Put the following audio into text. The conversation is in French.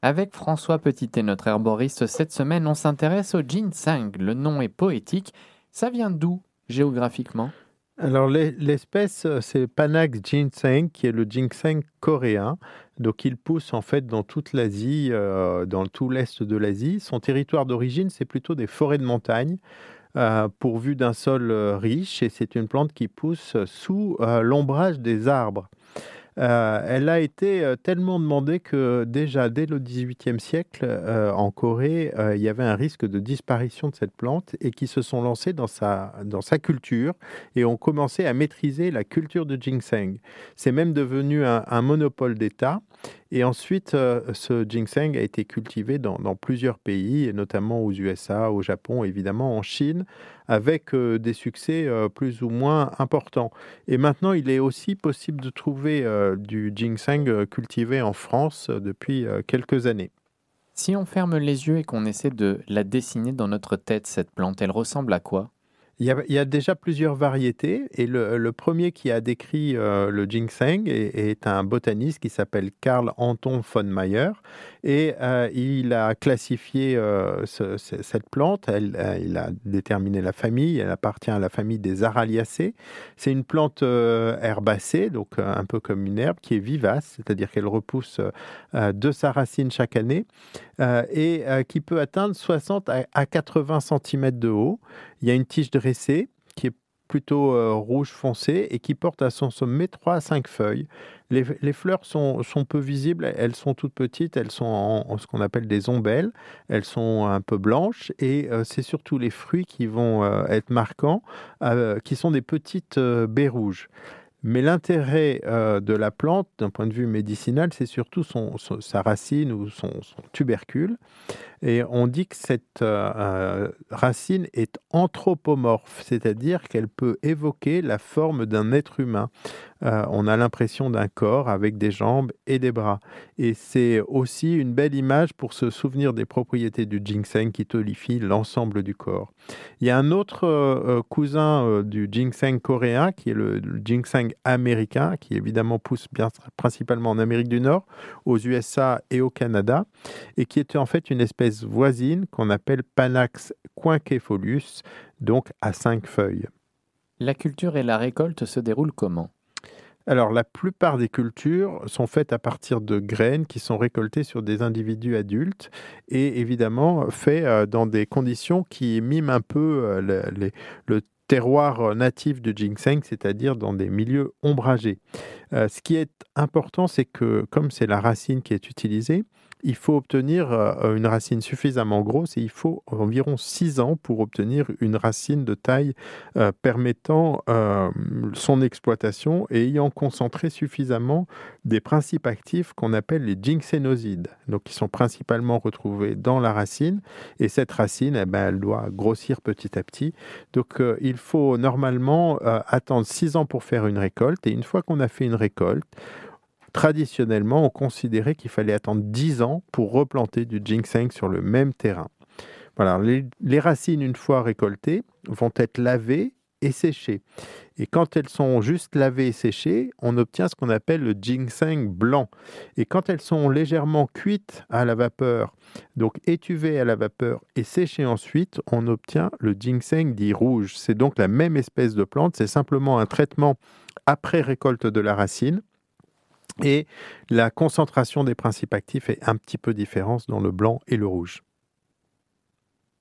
Avec François Petitet, notre herboriste, cette semaine, on s'intéresse au ginseng. Le nom est poétique. Ça vient d'où géographiquement? Alors l'espèce, c'est Panax ginseng, qui est le ginseng coréen. Donc il pousse en fait dans toute l'Asie, euh, dans tout l'est de l'Asie. Son territoire d'origine, c'est plutôt des forêts de montagne. Euh, pourvues d'un sol euh, riche et c'est une plante qui pousse sous l'ombrage des arbres. Euh, elle a été euh, tellement demandée que déjà dès le XVIIIe siècle, euh, en Corée, il y avait un risque de disparition de cette plante et qui se sont lancés dans sa, dans sa culture et ont commencé à maîtriser la culture de ginseng. C'est même devenu un monopole d'État et ensuite, euh, ce ginseng a été cultivé dans, plusieurs pays, notamment aux USA, au Japon, évidemment en Chine, avec euh, des succès euh, plus ou moins importants. Et maintenant, il est aussi possible de trouver du ginseng cultivé en France depuis quelques années. Si on ferme les yeux et qu'on essaie de la dessiner dans notre tête, cette plante, elle ressemble à quoi? Il y, a, déjà plusieurs variétés et le, premier qui a décrit euh, le ginseng est, un botaniste qui s'appelle Karl Anton von Mayer et euh, il a classifié euh, cette plante, il a déterminé la famille, elle appartient à la famille des Araliacées. C'est une plante herbacée, donc un peu comme une herbe qui est vivace, c'est-à-dire qu'elle repousse de sa racine chaque année et qui peut atteindre 60 à 80 cm de haut. Il y a une tige dressée plutôt euh, rouge foncé et qui porte à son sommet 3 à 5 feuilles. Les, fleurs sont, peu visibles, elles sont toutes petites, elles sont en, ce qu'on appelle des ombelles, elles sont un peu blanches et euh, c'est surtout les fruits qui vont euh, être marquants, qui sont des petites baies rouges. Mais l'intérêt de la plante, d'un point de vue médicinal, c'est surtout sa racine ou son tubercule. Et on dit que cette euh, euh, racine est anthropomorphe, c'est-à-dire qu'elle peut évoquer la forme d'un être humain. Euh, on a l'impression d'un corps avec des jambes et des bras. Et c'est aussi une belle image pour se souvenir des propriétés du ginseng qui tolifie l'ensemble du corps. Il y a un autre cousin du ginseng coréen qui est le, ginseng américain, qui évidemment pousse principalement en Amérique du Nord, aux USA et au Canada, et qui est en fait une espèce voisine qu'on appelle Panax quinquefolius, donc à cinq feuilles. La culture et la récolte se déroulent comment? Alors, la plupart des cultures sont faites à partir de graines qui sont récoltées sur des individus adultes et évidemment fait euh, dans des conditions qui miment un peu euh, le, terroir natif de ginseng, c'est-à-dire dans des milieux ombragés. Euh, ce qui est important, c'est que comme c'est la racine qui est utilisée, il faut obtenir euh, une racine suffisamment grosse et il faut environ 6 ans pour obtenir une racine de taille euh, permettant euh, son exploitation et ayant concentré suffisamment des principes actifs qu'on appelle les ginsénosides, donc qui sont principalement retrouvés dans la racine et cette racine, eh ben, elle doit grossir petit à petit. Donc il faut normalement attendre 6 ans pour faire une récolte et une fois qu'on a fait une récolte, Traditionnellement, on considérait qu'il fallait attendre 10 ans pour replanter du ginseng sur le même terrain. Les, racines, une fois récoltées, vont être lavées et séchées. Et quand elles sont juste lavées et séchées, on obtient ce qu'on appelle le ginseng blanc. Et quand elles sont légèrement cuites à la vapeur, donc étuvées à la vapeur et séchées ensuite, on obtient le ginseng dit rouge. C'est donc la même espèce de plante, c'est simplement un traitement après récolte de la racine et la concentration des principes actifs est un petit peu différente dans le blanc et le rouge.